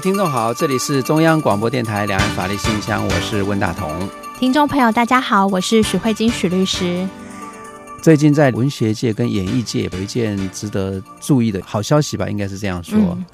听众好，这里是中央广播电台两岸法律信箱，我是温大同。听众朋友，大家好，我是许慧晶许律师。最近在文学界跟演艺界有一件值得注意的好消息吧，应该是这样说，嗯、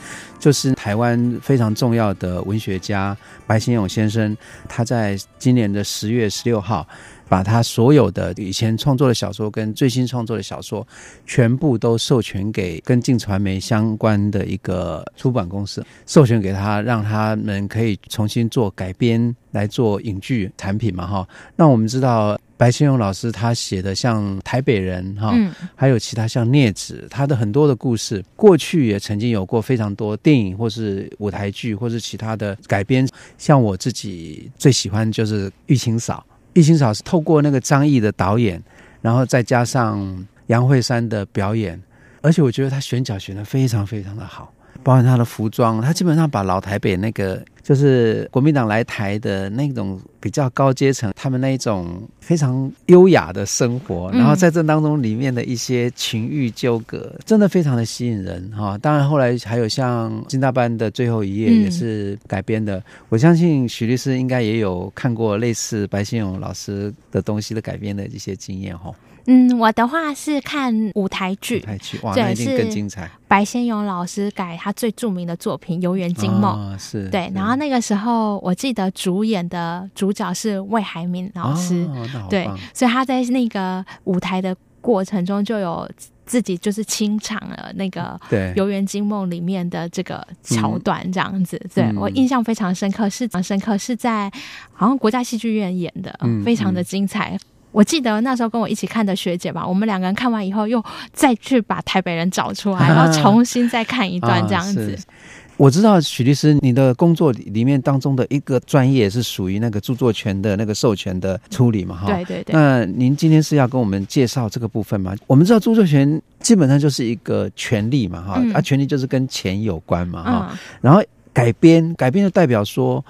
就是台湾非常重要的文学家白先勇先生，他在今年的十月十六号。把他所有的以前创作的小说跟最新创作的小说，全部都授权给跟镜传媒相关的一个出版公司，授权给他，让他们可以重新做改编来做影剧产品嘛，哈。那我们知道白先勇老师他写的像台北人哈，还有其他像孽子，他的很多的故事，过去也曾经有过非常多电影或是舞台剧或是其他的改编，像我自己最喜欢就是《玉清嫂》。玉清嫂是透过那个张译的导演，然后再加上杨惠珊的表演，而且我觉得他选角选的非常非常的好。包含他的服装，他基本上把老台北那个就是国民党来台的那种比较高阶层，他们那一种非常优雅的生活，然后在这当中里面的一些情欲纠葛，真的非常的吸引人哈。当然后来还有像金大班的最后一页也是改编的，我相信许律师应该也有看过类似白先勇老师的东西的改编的一些经验哈。嗯，我的话是看舞台剧，舞台剧哇，那一定更精彩。白先勇老师改他最著名的作品《游园惊梦》，哦，是对。然后那个时候，我记得主演的主角是魏海敏老师，哦，对，所以他在那个舞台的过程中就有自己就是清唱了那个《游园惊梦》里面的这个桥段，这样子。对，我印象非常深刻，是非常深刻，是在好像国家戏剧院演的，非常的精彩。我记得那时候跟我一起看的学姐吧，我们两个人看完以后，又再去把台北人找出来，然后重新再看一段这样子。啊、我知道许律师，你的工作里面当中的一个专业是属于那个著作权的那个授权的处理嘛？哈，对对对。那您今天是要跟我们介绍这个部分吗？我们知道著作权基本上就是一个权利嘛，哈、嗯，啊，权利就是跟钱有关嘛，哈、嗯。然后改编，改编就代表说。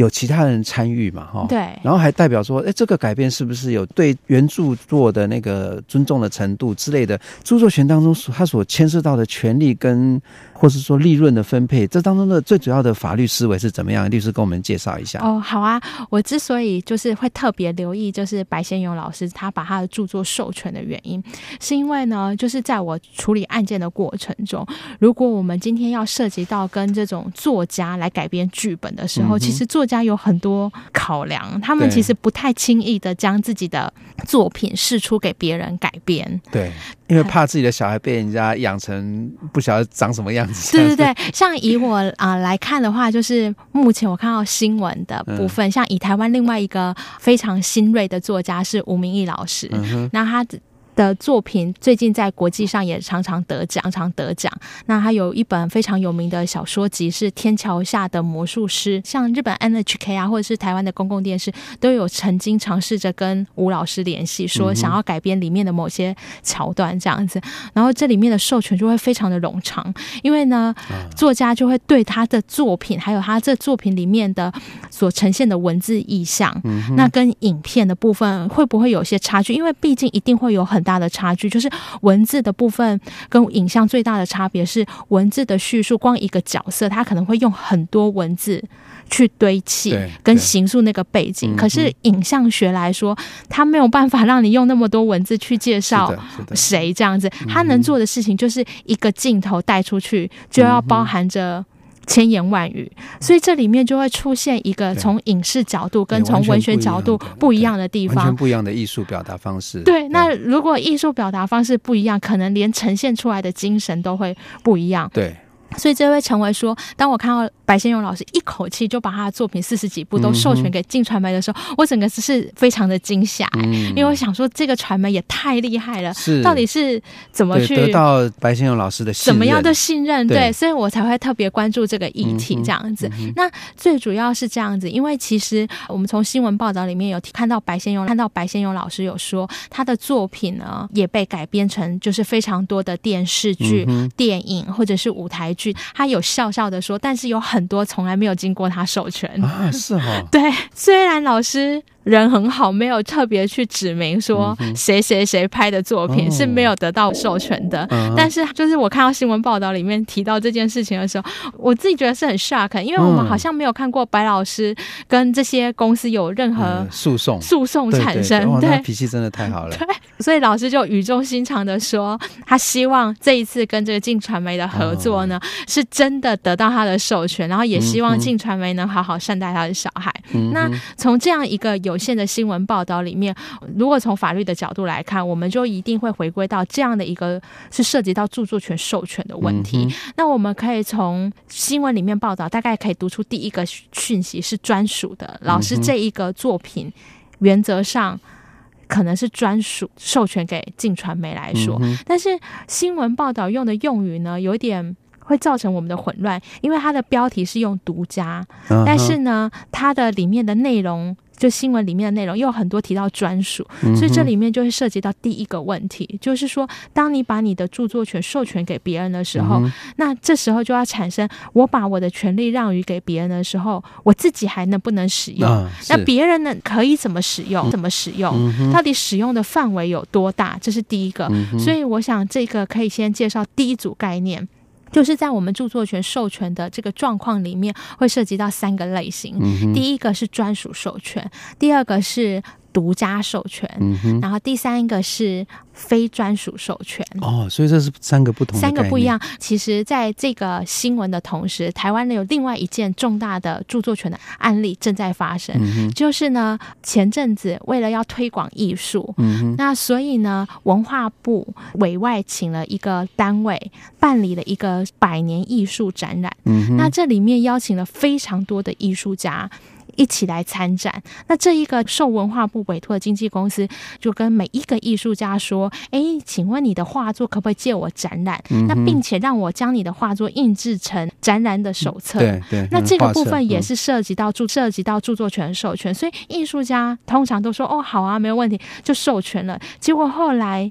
有其他人参与嘛？哈，对，然后还代表说，哎，这个改变是不是有对原著作的那个尊重的程度之类的？著作权当中所它所牵涉到的权利跟。或是说利润的分配，这当中的最主要的法律思维是怎么样？律师跟我们介绍一下。哦，好啊，我之所以就是会特别留意，就是白先勇老师他把他的著作授权的原因，是因为呢，就是在我处理案件的过程中，如果我们今天要涉及到跟这种作家来改编剧本的时候，嗯、其实作家有很多考量，他们其实不太轻易的将自己的作品试出给别人改编。对。因为怕自己的小孩被人家养成不晓得长什么样子。对对对，像以我啊、呃、来看的话，就是目前我看到新闻的部分，嗯、像以台湾另外一个非常新锐的作家是吴明义老师，嗯、那他。的作品最近在国际上也常常得奖，常常得奖。那他有一本非常有名的小说集是《天桥下的魔术师》，像日本 NHK 啊，或者是台湾的公共电视，都有曾经尝试着跟吴老师联系，说想要改编里面的某些桥段这样子。然后这里面的授权就会非常的冗长，因为呢，作家就会对他的作品，还有他这作品里面的所呈现的文字意象，那跟影片的部分会不会有些差距？因为毕竟一定会有很大。大的差距就是文字的部分跟影像最大的差别是文字的叙述，光一个角色，他可能会用很多文字去堆砌跟形塑那个背景。可是影像学来说，他没有办法让你用那么多文字去介绍谁这样子。他能做的事情就是一个镜头带出去，就要包含着。千言万语，所以这里面就会出现一个从影视角度跟从文学角度不一样的地方，完全不一样的艺术表达方式。对，那如果艺术表达方式不一样，可能连呈现出来的精神都会不一样。对，所以这会成为说，当我看到白先勇老师一口气就把他的作品四十几部都授权给进传媒的时候，嗯、我整个是非常的惊吓、欸嗯，因为我想说这个传媒也太厉害了，是到底是怎么去得到白先勇老师的信任？怎么样的信任？对，对所以我才会特别关注这个议题这样子、嗯。那最主要是这样子，因为其实我们从新闻报道里面有看到白先勇，看到白先勇老师有说他的作品呢也被改编成就是非常多的电视剧、嗯、电影或者是舞台剧。他有笑笑的说，但是有很多从来没有经过他授权啊，是哈，对，虽然老师。人很好，没有特别去指明说谁谁谁拍的作品是没有得到授权的。嗯、但是，就是我看到新闻报道里面提到这件事情的时候，我自己觉得是很 shock，因为我们好像没有看过白老师跟这些公司有任何诉讼诉讼产生。对，脾气真的太好了。对，所以老师就语重心长的说，他希望这一次跟这个镜传媒的合作呢，是真的得到他的授权，然后也希望镜传媒能好好善待他的小孩。嗯、那从这样一个有有限的新闻报道里面，如果从法律的角度来看，我们就一定会回归到这样的一个是涉及到著作权授权的问题。嗯、那我们可以从新闻里面报道，大概可以读出第一个讯息是专属的。老师这一个作品，原则上可能是专属授权给镜传媒来说，嗯、但是新闻报道用的用语呢，有一点会造成我们的混乱，因为它的标题是用独家，嗯、但是呢，它的里面的内容。就新闻里面的内容又有很多提到专属，所以这里面就会涉及到第一个问题，嗯、就是说，当你把你的著作权授权给别人的时候、嗯，那这时候就要产生，我把我的权利让予给别人的时候，我自己还能不能使用？啊、那别人呢，可以怎么使用、嗯？怎么使用、嗯？到底使用的范围有多大？这是第一个、嗯。所以我想这个可以先介绍第一组概念。就是在我们著作权授权的这个状况里面，会涉及到三个类型。嗯、第一个是专属授权，第二个是独家授权，嗯、然后第三个是。非专属授权。哦，所以这是三个不同的三个不一样。其实，在这个新闻的同时，台湾呢有另外一件重大的著作权的案例正在发生，嗯、就是呢，前阵子为了要推广艺术，嗯，那所以呢，文化部委外请了一个单位办理了一个百年艺术展览，嗯，那这里面邀请了非常多的艺术家。一起来参展。那这一个受文化部委托的经纪公司就跟每一个艺术家说：“哎，请问你的画作可不可以借我展览？嗯、那并且让我将你的画作印制成展览的手册。”对对。那这个部分也是涉及到著涉及到著作权授权，所以艺术家通常都说：“哦，好啊，没有问题，就授权了。”结果后来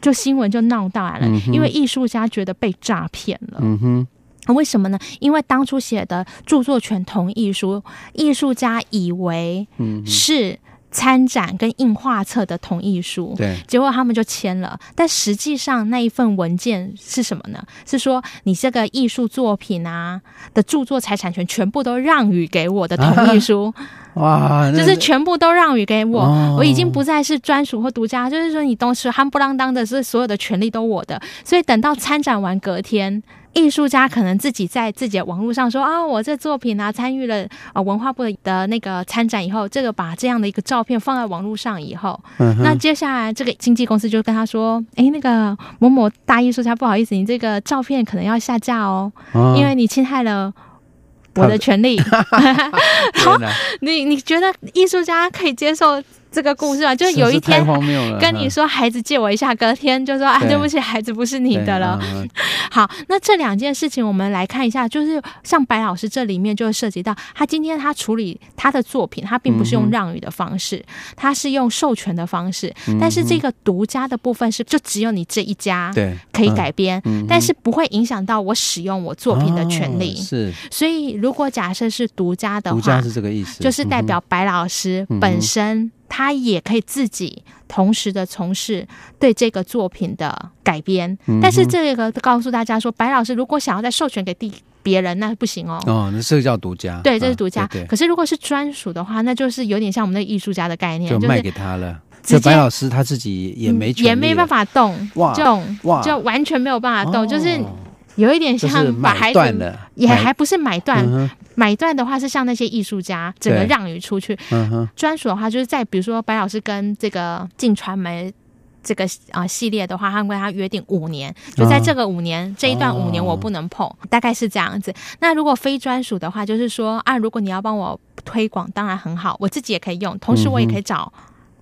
就新闻就闹大了，嗯、因为艺术家觉得被诈骗了。嗯哼。为什么呢？因为当初写的著作权同意书，艺术家以为是参展跟印画册的同意书，对，结果他们就签了。但实际上那一份文件是什么呢？是说你这个艺术作品啊的著作财产权全部都让与给我的同意书，哇，就是全部都让与给我，我已经不再是专属或独家，就是说你都是夯不啷当的，是所有的权利都我的。所以等到参展完隔天。艺术家可能自己在自己的网络上说啊，我这作品啊参与了啊文化部的那个参展以后，这个把这样的一个照片放在网络上以后，嗯，那接下来这个经纪公司就跟他说，哎，那个某某大艺术家，不好意思，你这个照片可能要下架哦，哦因为你侵害了我的权利。好，你你觉得艺术家可以接受？这个故事啊，就有一天跟你说，孩子借我一下，隔天就说啊，对。不起，孩子不是你的了。好，那这两件事情我们来看一下，就是像白老师这里面就会涉及到，他今天他处理他的作品，他并不是用让与的方式，他是用授权的方式，但是这个独家的部分是就只有你这一家可以改编，但是不会影响到我使用我作品的权利。是，所以如果假设是独家的话，独家是这个意思，就是代表白老师本身。他也可以自己同时的从事对这个作品的改编，嗯、但是这个告诉大家说，白老师如果想要再授权给第别人，那不行哦。哦，那这个叫独家。对，这是独家。啊、对对，可是如果是专属的话，那就是有点像我们的艺术家的概念，就卖给他了。这白老师他自己也没权也没办法动，哇，就哇，就完全没有办法动，哦、就是。有一点像把孩子，也还不是买断，买，买断的话是像那些艺术家整个让与出去，专属的话就是在比如说白老师跟这个进传媒这个啊、呃、系列的话，他们跟他约定五年，就在这个五年、哦、这一段五年我不能碰，哦、大概是这样子。那如果非专属的话，就是说啊，如果你要帮我推广，当然很好，我自己也可以用，同时我也可以找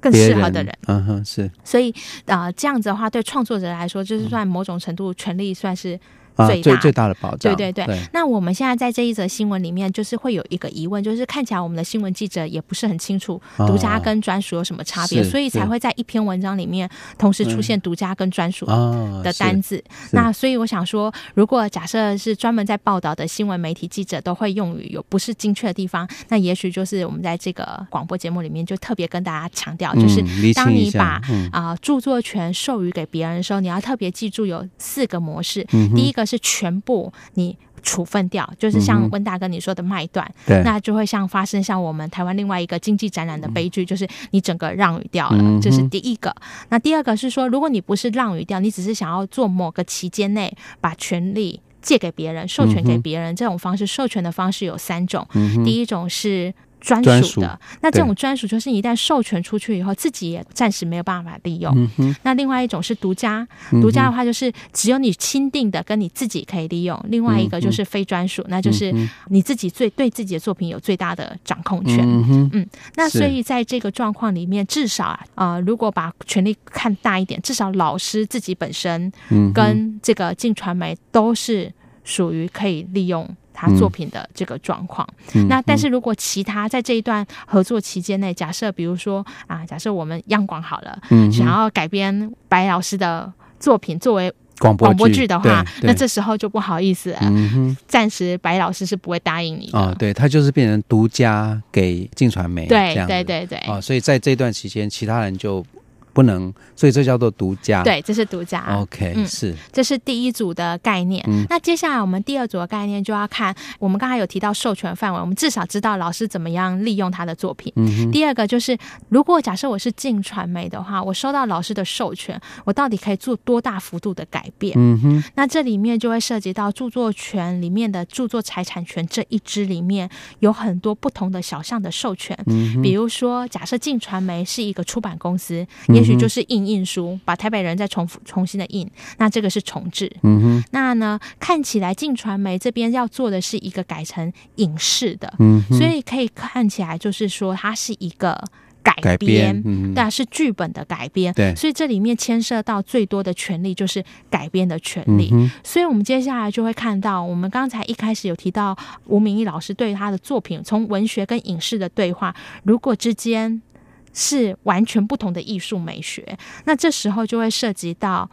更适合的人。嗯哼，是。所以啊、呃，这样子的话，对创作者来说，就是算某种程度权利算是。最大、啊、最大的保障，对对对。对。那我们现在在这一则新闻里面，就是会有一个疑问，就是看起来我们的新闻记者也不是很清楚独家跟专属有什么差别，哦、所以才会在一篇文章里面同时出现独家跟专属的单字。嗯哦、那所以我想说，如果假设是专门在报道的新闻媒体记者都会用语有不是精确的地方，那也许就是我们在这个广播节目里面就特别跟大家强调，就是当你把啊、嗯。呃、著作权授予给别人的时候，你要特别记住有四个模式，嗯、第一个。是全部你处分掉，就是像温大哥你说的卖断，嗯、那就会像发生像我们台湾另外一个经济展览的悲剧，嗯、就是你整个让与掉了，这、是第一个。那第二个是说，如果你不是让与掉，你只是想要做某个期间内把权利借给别人、授权给别人，嗯、这种方式授权的方式有三种，嗯、第一种是。专属的，那这种专属就是一旦授权出去以后，自己也暂时没有办法利用。嗯、那另外一种是独家，独家的话就是只有你钦定的跟你自己可以利用。另外一个就是非专属，那就是你自己最对自己的作品有最大的掌控权。嗯，嗯，那所以在这个状况里面，至少啊，呃，如果把权力看大一点，至少老师自己本身跟这个进传媒都是属于可以利用。他作品的这个状况，嗯、那但是如果其他在这一段合作期间内，假设比如说啊，假设我们央广好了，嗯，想要改编白老师的作品作为广播广播剧的话，那这时候就不好意思了，嗯哼，暂时白老师是不会答应你的。哦，对，他就是变成独家给镜传媒，对对对对，哦，所以在这段期间，其他人就。不能，所以这叫做独家。对，这是独家。OK，、嗯、是，这是第一组的概念。嗯、那接下来我们第二组的概念就要看，我们刚才有提到授权范围，我们至少知道老师怎么样利用他的作品。嗯、第二个就是，如果假设我是进传媒的话，我收到老师的授权，我到底可以做多大幅度的改变？嗯哼。那这里面就会涉及到著作权里面的著作财产权这一支里面有很多不同的小项的授权。比如说，假设进传媒是一个出版公司。也许就是印印书，把台北人再重复重新的印，那这个是重置。嗯哼，那呢，看起来进传媒这边要做的是一个改成影视的，嗯哼，所以可以看起来就是说它是一个改编，但是剧本的改编。对，所以这里面牵涉到最多的权利就是改编的权利。所以我们接下来就会看到，我们刚才一开始有提到吴明义老师对他的作品，从文学跟影视的对话，如果之间。是完全不同的艺术美学，那这时候就会涉及到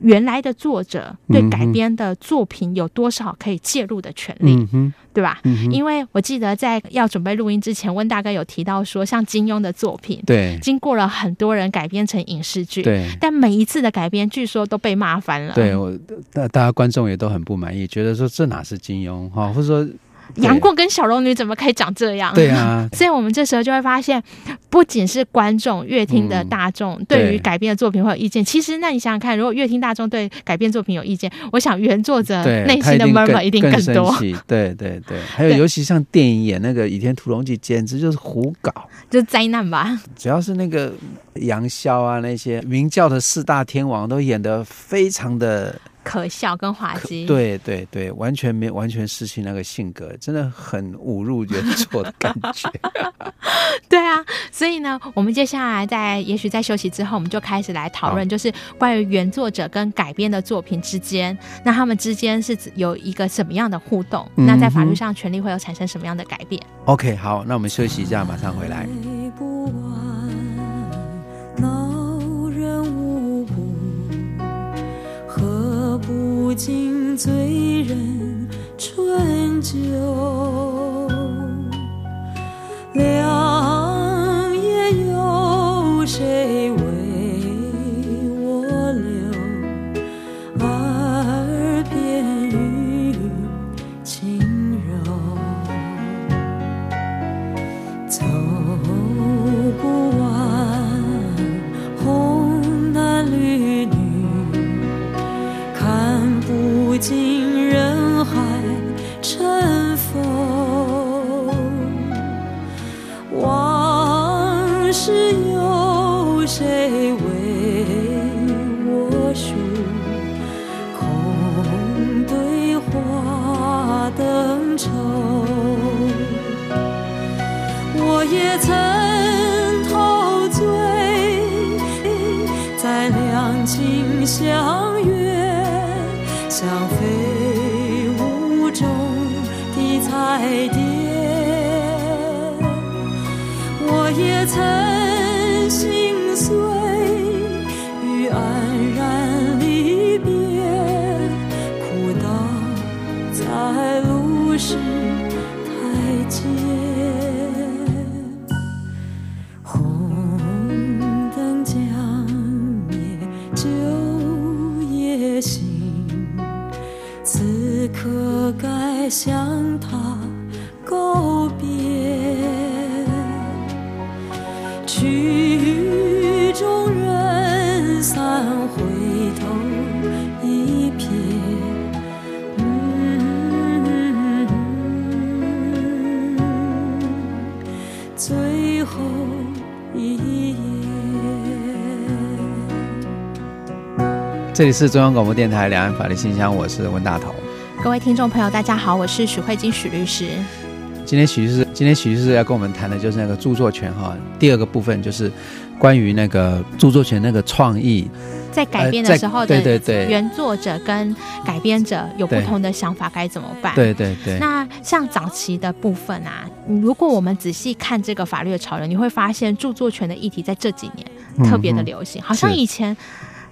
原来的作者对改编的作品有多少可以介入的权利，嗯、对吧？嗯、因为我记得在要准备录音之前，温大哥有提到说，像金庸的作品，对，经过了很多人改编成影视剧，对，但每一次的改编，据说都被骂翻了。对，我大大家观众也都很不满意，觉得说这哪是金庸哈，或者说。杨过跟小龙女怎么可以长这样？对啊，所以我们这时候就会发现，不仅是观众、乐听的大众对于改编的作品会有意见，嗯、其实那你想想看，如果乐听大众对改编作品有意见，我想原作者内心的 murmur 一定更多。更对对对，还有尤其像电影演那个《倚天屠龙记》，简直就是胡搞，就灾难吧。主要是那个杨逍啊，那些明教的四大天王都演得非常的。可笑跟滑稽，对对对，完全没完全失去那个性格，真的很侮辱原作的感觉。对啊，所以呢，我们接下来在也许在休息之后，我们就开始来讨论，就是关于原作者跟改编的作品之间，那他们之间是有一个什么样的互动？嗯、那在法律上，权利会有产生什么样的改变？OK，好，那我们休息一下，马上回来。不尽醉人春酒，良夜有谁为？这里是中央广播电台两岸法律信箱，我是温大头。各位听众朋友，大家好，我是许慧金许律师。今天许律师，今天许律师要跟我们谈的就是那个著作权哈。第二个部分就是关于那个著作权那个创意，在改编的时候，对对对，原作者跟改编者有不同的想法，该怎么办？对对对。那像早期的部分啊，如果我们仔细看这个法律的潮流，你会发现著作权的议题在这几年特别的流行，嗯、好像以前。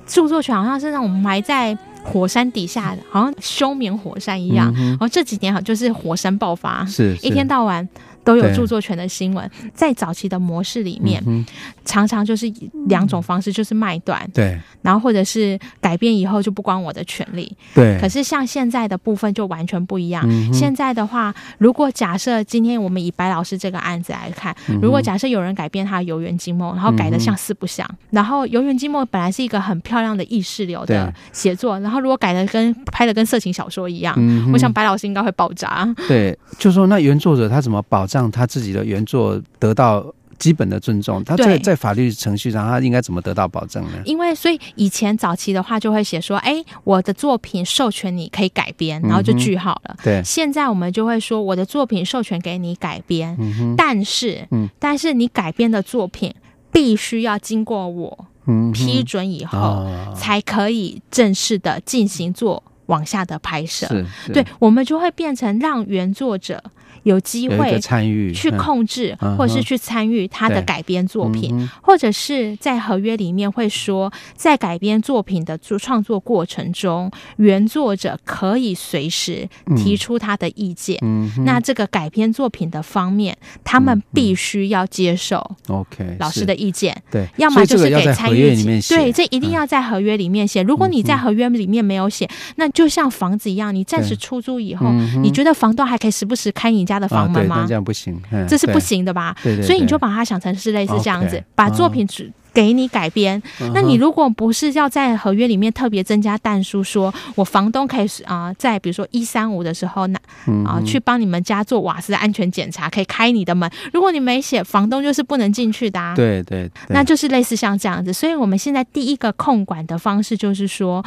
著作权好像是那种埋在火山底下的，好像休眠火山一样。然后这几年好像就是火山爆发，是一天到晚。都有著作权的新闻，在早期的模式里面，嗯、常常就是两种方式，就是卖断，对，然后或者是改变以后就不关我的权利，对。可是像现在的部分就完全不一样。嗯、现在的话，如果假设今天我们以白老师这个案子来看，嗯、如果假设有人改变他的《游园惊梦》，然后改的像四不像，嗯、然后《游园惊梦》本来是一个很漂亮的意识流的写作，然后如果改的跟拍的跟色情小说一样，嗯、我想白老师应该会爆炸。对，就说那原作者他怎么保障？让他自己的原作得到基本的尊重，他在在法律程序上，他应该怎么得到保证呢？因为所以以前早期的话就会写说，哎，我的作品授权你可以改编，然后就句号了。对，现在我们就会说，我的作品授权给你改编，但是，但是你改编的作品必须要经过我批准以后，才可以正式的进行做往下的拍摄。对，我们就会变成让原作者。有机会参与去控制，或者是去参与他的改编作品，或者是在合约里面会说，在改编作品的做创作过程中，原作者可以随时提出他的意见。那这个改编作品的方面，他们必须要接受 OK 老师的意见。对，要么就是给参与。对，这一定要在合约里面写。如果你在合约里面没有写，那就像房子一样，你暂时出租以后，你觉得房东还可以时不时开你家。他的房门吗？这样不行，这是不行的吧？对对，所以你就把它想成是类似这样子，把作品只给你改编。那你如果不是要在合约里面特别增加但书，说我房东可以啊，在比如说一三五的时候，那啊去帮你们家做瓦斯的安全检查，可以开你的门。如果你没写，房东就是不能进去的。对对，那就是类似像这样子。所以我们现在第一个控管的方式就是说。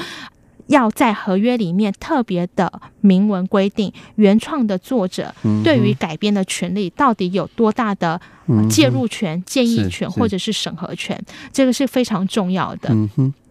要在合约里面特别的明文规定，原创的作者对于改编的权利到底有多大的介入权、建议权或者是审核权，这个是非常重要的。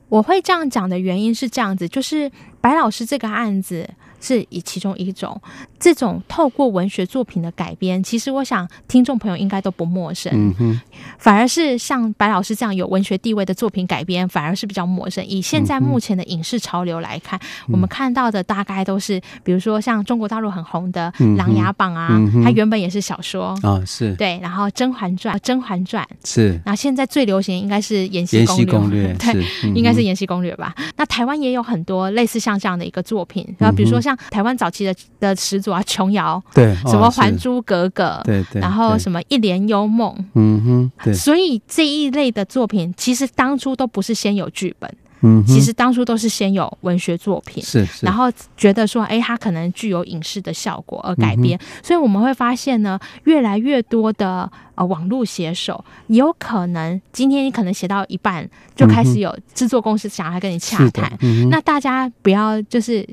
我会这样讲的原因是这样子，就是白老师这个案子。是以其中一种，这种透过文学作品的改编，其实我想听众朋友应该都不陌生。嗯哼，反而是像白老师这样有文学地位的作品改编，反而是比较陌生。以现在目前的影视潮流来看，嗯、我们看到的大概都是，比如说像中国大陆很红的《琅琊榜》啊，嗯、它原本也是小说啊、哦，是对。然后《甄嬛传》《甄嬛传》是，然后现在最流行应该是《延禧攻略》攻略，对，嗯、应该是《延禧攻略》吧。那台湾也有很多类似像这样的一个作品，然后比如说。像台湾早期的的始祖啊，琼瑶，对，什么《还珠格格》，对对，然后什么《一帘幽梦》，嗯哼，对，所以这一类的作品，其实当初都不是先有剧本。嗯，其实当初都是先有文学作品，是，是，然后觉得说，哎，它可能具有影视的效果而改编，嗯、所以我们会发现呢，越来越多的呃网络写手，有可能今天你可能写到一半，就开始有制作公司想要来跟你洽谈，嗯、那大家不要就是。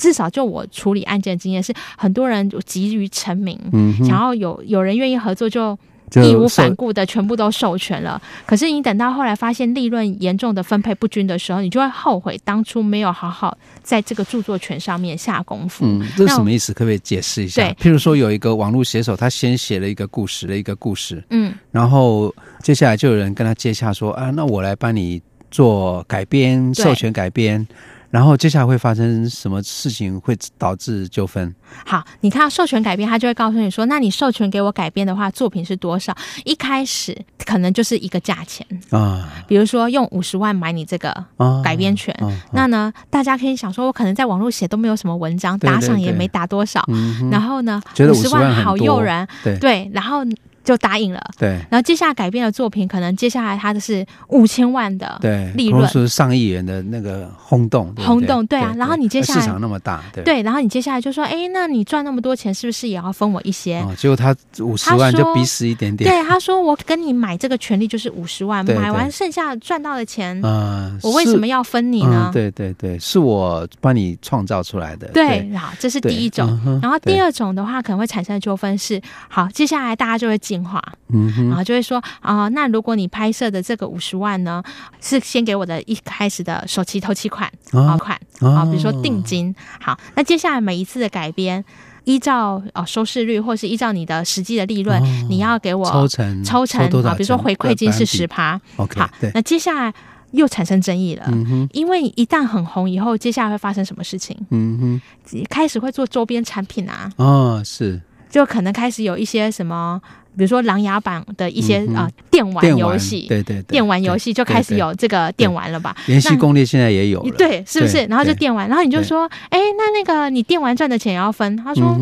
至少就我处理案件的经验是，很多人急于成名，嗯哼，想要有有人愿意合作就。就义无反顾的全部都授权了，可是你等到后来发现利润严重的分配不均的时候，你就会后悔当初没有好好在这个著作权上面下功夫。嗯，这是什么意思？可不可以解释一下？对，譬如说有一个网络写手，他先写了一个故事的一个故事，嗯，然后接下来就有人跟他接洽说啊，那我来帮你做改编，授权改编。然后接下来会发生什么事情会导致纠纷？好，你看到授权改编，他就会告诉你说：“那你授权给我改编的话，作品是多少？”一开始可能就是一个价钱啊，比如说用五十万买你这个改编权。啊啊啊、那呢，大家可以想说，我可能在网络写都没有什么文章，打赏也没打多少，然后呢，五十万好诱人，对对，然后。就答应了，对。然后接下来改编的作品，可能接下来他的是五千万的利润，是上亿元的那个轰动，对对轰动，对啊。然后你接下来市场那么大，对，对。然后你接下来就说，哎，那你赚那么多钱，是不是也要分我一些？哦、结果他五十万就逼死一点点。对，他说我跟你买这个权利就是五十万，买完剩下赚到的钱，嗯，我为什么要分你呢？嗯、对对对，是我帮你创造出来的。对，好，这是第一种。嗯、然后第二种的话，可能会产生的纠纷是，好，接下来大家就会进化。嗯。然后就会说啊、呃，那如果你拍摄的这个五十万呢，是先给我的一开始的首期头期款啊款啊，比如说定金。好，那接下来每一次的改编，依照哦收视率，或是依照你的实际的利润，哦、你要给我抽成抽成啊，比如说回馈金是十趴。OK，好，那接下来又产生争议了，嗯、因为一旦很红以后，接下来会发生什么事情？嗯哼，开始会做周边产品啊。哦，是，就可能开始有一些什么。比如说《琅琊榜》的一些啊、电玩游戏，对对对，电玩游戏就开始有这个电玩了吧？《延禧攻略》现在也有了，对，是不是？然后就电玩，然后你就说，哎，那那个你电玩赚的钱也要分？他说。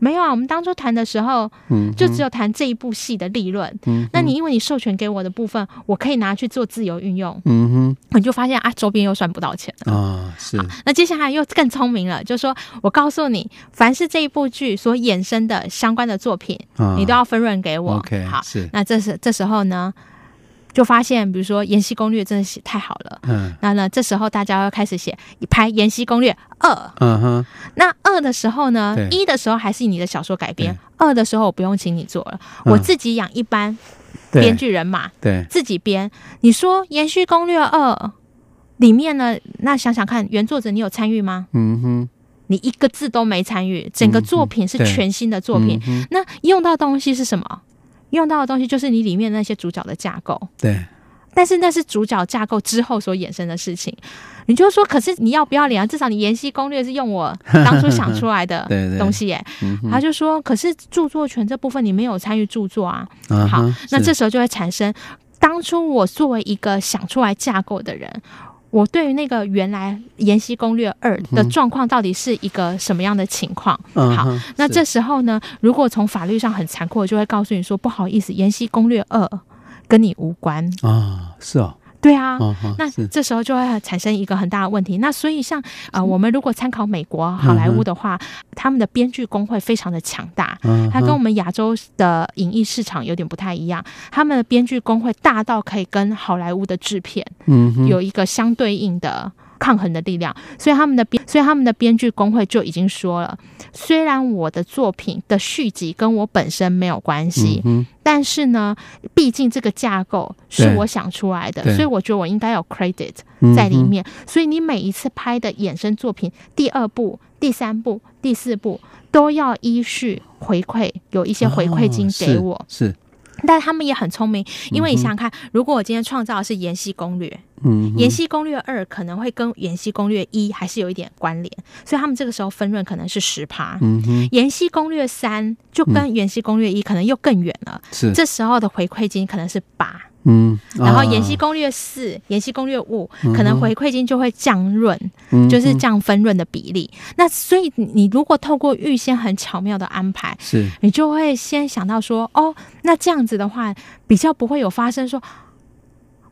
嗯没有啊，我们当初谈的时候，嗯，就只有谈这一部戏的利润。嗯，那你因为你授权给我的部分，我可以拿去做自由运用。嗯哼，你就发现啊，周边又赚不到钱了啊。是，那接下来又更聪明了，就是说我告诉你，凡是这一部剧所衍生的相关的作品，啊、你都要分润给我。OK，好，是。那这是这时候呢？就发现，比如说《延禧攻略》真的写太好了，嗯，那呢，这时候大家要开始写拍《延禧攻略二》，嗯哼，那二的时候呢，一的时候还是你的小说改编，二的时候我不用请你做了，我自己养一班编剧人马，对，自己编。你说《延禧攻略二》里面呢，那想想看，原作者你有参与吗？嗯哼，你一个字都没参与，整个作品是全新的作品，那用到东西是什么？用到的东西就是你里面那些主角的架构，对，但是那是主角架构之后所衍生的事情。你就说，可是你要不要脸啊？至少你《延禧攻略》是用我 当初想出来的 东西耶、欸。对对他就说，可是著作权这部分你没有参与著作啊。嗯、好，那这时候就会产生，当初我作为一个想出来架构的人。我对于那个原来《延禧攻略二》的状况到底是一个什么样的情况？嗯、好，那这时候呢，如果从法律上很残酷，就会告诉你说，不好意思，《延禧攻略二》跟你无关啊，是哦。对啊，哦、那这时候就会产生一个很大的问题。那所以像呃，我们如果参考美国好莱坞的话，嗯、他们的编剧工会非常的强大，嗯，它跟我们亚洲的影艺市场有点不太一样。他们的编剧工会大到可以跟好莱坞的制片，嗯，有一个相对应的。抗衡的力量，所以他们的编，所以他们的编剧工会就已经说了，虽然我的作品的续集跟我本身没有关系，嗯，但是呢，毕竟这个架构是我想出来的，所以我觉得我应该有 credit 在里面。嗯，所以你每一次拍的衍生作品，第二部、第三部、第四部都要依序回馈，有一些回馈金给我。哦，是。是但他们也很聪明，因为你想想看，如果我今天创造的是《延禧攻略》，嗯，《延禧攻略二》可能会跟《延禧攻略一》还是有一点关联，所以他们这个时候分润可能是十趴，嗯哼，《延禧攻略三》就跟《延禧攻略一》可能又更远了，是，这时候的回馈金可能是八。嗯，然后《延禧攻略四》《延禧攻略五》可能回馈金就会降润，嗯，就是降分润的比例。那所以你如果透过预先很巧妙的安排，是，你就会先想到说，哦，那这样子的话，比较不会有发生说，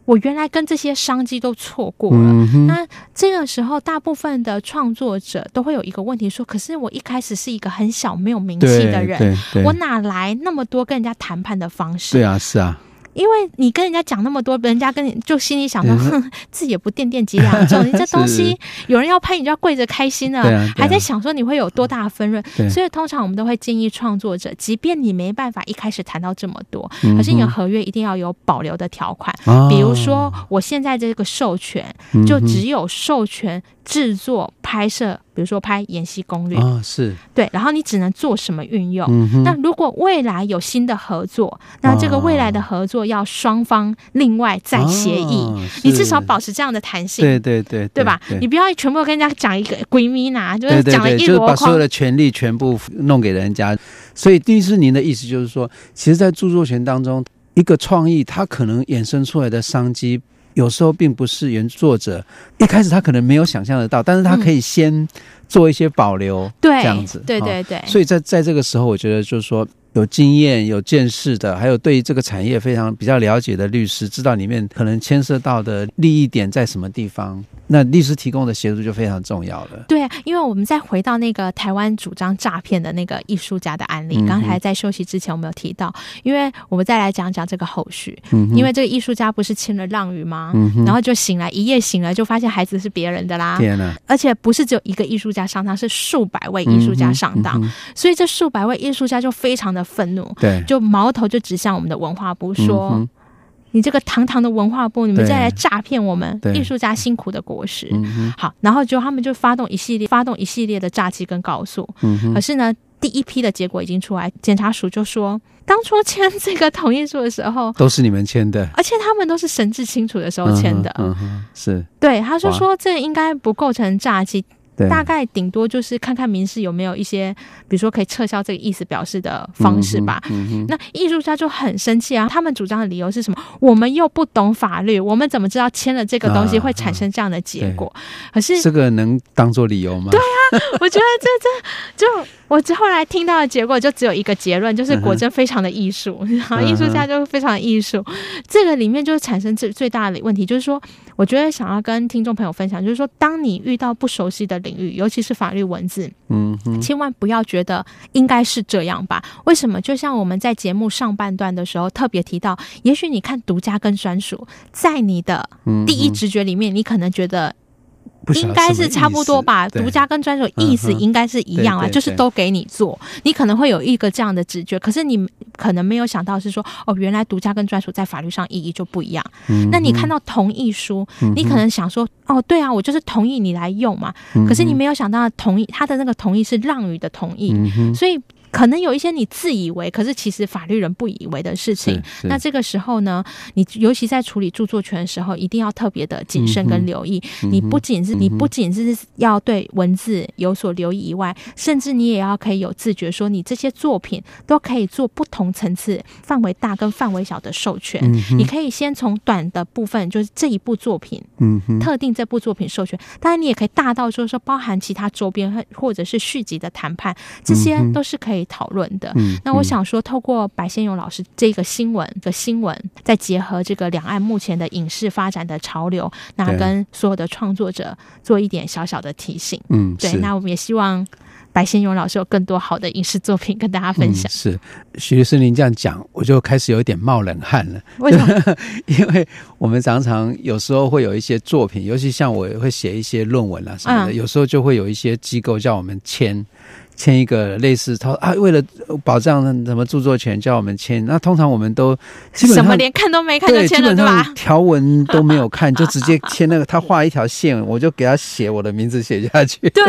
我原来跟这些商机都错过了。嗯，那这个时候，大部分的创作者都会有一个问题说，可是我一开始是一个很小没有名气的人，我哪来那么多跟人家谈判的方式？对啊，是啊。因为你跟人家讲那么多，人家跟你就心里想说，哼、嗯，自己也不掂掂几两重，你这东西有人要拍，你就要跪着开心了，还在想说你会有多大的分润。所以通常我们都会建议创作者，即便你没办法一开始谈到这么多，嗯、可是你的合约一定要有保留的条款，哦、比如说我现在这个授权就只有授权制作拍摄。比如说拍延禧攻略啊，是对，然后你只能做什么运用？嗯、那如果未来有新的合作，那这个未来的合作要双方另外再协议，哦、你至少保持这样的弹性。对对对，对吧？你不要全部跟人家讲一个闺蜜呐，就是讲了一箩筐，就是把所有的权利全部弄给人家。所以，律师您的意思就是说，其实，在著作权当中，一个创意它可能衍生出来的商机。有时候并不是原作者一开始他可能没有想象得到，但是他可以先做一些保留，嗯、这样子，对对对。所以在在这个时候，我觉得就是说。有经验、有见识的，还有对这个产业非常比较了解的律师，知道里面可能牵涉到的利益点在什么地方，那律师提供的协助就非常重要了。对，因为我们再回到那个台湾主张诈骗的那个艺术家的案例，嗯、刚才在休息之前我们有提到，因为我们再来讲讲这个后续，嗯、因为这个艺术家不是签了让与吗？嗯、然后就醒来，一夜醒来就发现孩子是别人的啦。天哪！而且不是只有一个艺术家上当，是数百位艺术家上当，所以这数百位艺术家就非常的愤怒，对，就矛头就指向我们的文化部，说：“嗯、哼你这个堂堂的文化部，你们再来诈骗我们艺术家辛苦的果实。嗯”好，然后就他们就发动一系列发动一系列的诈欺跟告诉。嗯、哼可是呢，第一批的结果已经出来，检察署就说，当初签这个同意书的时候，都是你们签的，而且他们都是神志清楚的时候签的。嗯哼，是对，他就说说这应该不构成诈欺。大概顶多就是看看民事有没有一些，比如说可以撤销这个意思表示的方式吧。嗯嗯、那艺术家就很生气啊，他们主张的理由是什么？我们又不懂法律，我们怎么知道签了这个东西会产生这样的结果？啊啊、可是这个能当做理由吗？对啊，我觉得这这就。我之后来听到的结果就只有一个结论，就是果真非常的艺术，然后艺术家就非常的艺术。这个里面就是产生最最大的问题，就是说，我觉得想要跟听众朋友分享，就是说，当你遇到不熟悉的领域，尤其是法律文字，嗯，千万不要觉得应该是这样吧？为什么？就像我们在节目上半段的时候特别提到，也许你看独家跟专属，在你的第一直觉里面，你可能觉得。应该是差不多吧，独家跟专属意思应该是一样啊，就是都给你做，你可能会有一个这样的直觉，可是你可能没有想到是说，哦，原来独家跟专属在法律上意义就不一样。那你看到同意书，你可能想说，哦，对啊，我就是同意你来用嘛，可是你没有想到同意他的那个同意是让与的同意，所以。可能有一些你自以为，可是其实法律人不以为的事情。那这个时候呢，你尤其在处理著作权的时候，一定要特别的谨慎跟留意。嗯、你不仅是、嗯、你不仅是要对文字有所留意以外，甚至你也要可以有自觉，说你这些作品都可以做不同层次、范围大跟范围小的授权。嗯、你可以先从短的部分，就是这一部作品，嗯，特定这部作品授权。当然，你也可以大到说说包含其他周边或者是续集的谈判，这些都是可以。讨论的，嗯嗯、那我想说，透过白先勇老师这个新闻的新闻，再结合这个两岸目前的影视发展的潮流，那跟所有的创作者做一点小小的提醒。嗯，对，那我们也希望白先勇老师有更多好的影视作品跟大家分享。嗯、是徐律师，您这样讲，我就开始有一点冒冷汗了。为什么？因为我们常常有时候会有一些作品，尤其像我会写一些论文啊什么的，嗯、有时候就会有一些机构叫我们签。签一个类似他啊，为了保障什么著作权，叫我们签。那通常我们都基本上什么连看都没看就签了，对吧？条文都没有看，就直接 签那个。他画一条线，我就给他写我的名字写下去。对，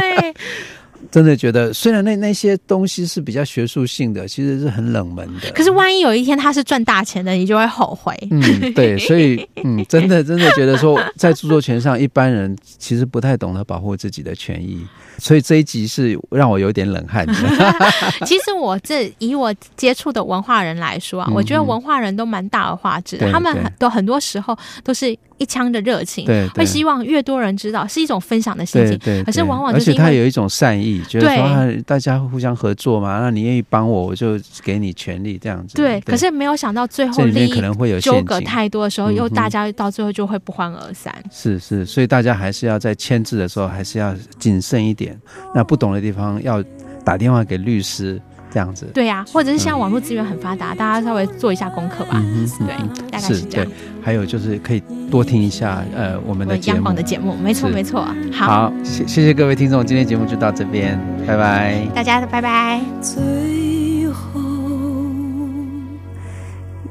真的觉得，虽然那那些东西是比较学术性的，其实是很冷门的。可是万一有一天他是赚大钱的，你就会后悔。嗯，对，所以嗯，真的真的觉得说，在著作权上，一般人其实不太懂得保护自己的权益。所以这一集是让我有点冷汗的。其实我这以我接触的文化人来说啊，嗯、我觉得文化人都蛮大而化之的，对他们都很多时候都是一腔的热情，对，会希望越多人知道，是一种分享的心情。对，对，可是往往就是他有一种善意，觉得说大家互相合作嘛，那你愿意帮我，我就给你权利这样子。对，对，可是没有想到最后利益可能会有纠葛太多的时候，又大家到最后就会不欢而散。是是，所以大家还是要在签字的时候还是要谨慎一点。那不懂的地方要打电话给律师，这样子。对呀、啊，或者是像网络资源很发达，嗯、大家稍微做一下功课吧。对，大概是这样。对，还有就是可以多听一下呃我们的节目。央广的节目，没错没错。好，好，谢谢谢各位听众，今天节目就到这边，拜拜。大家拜拜。最后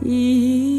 一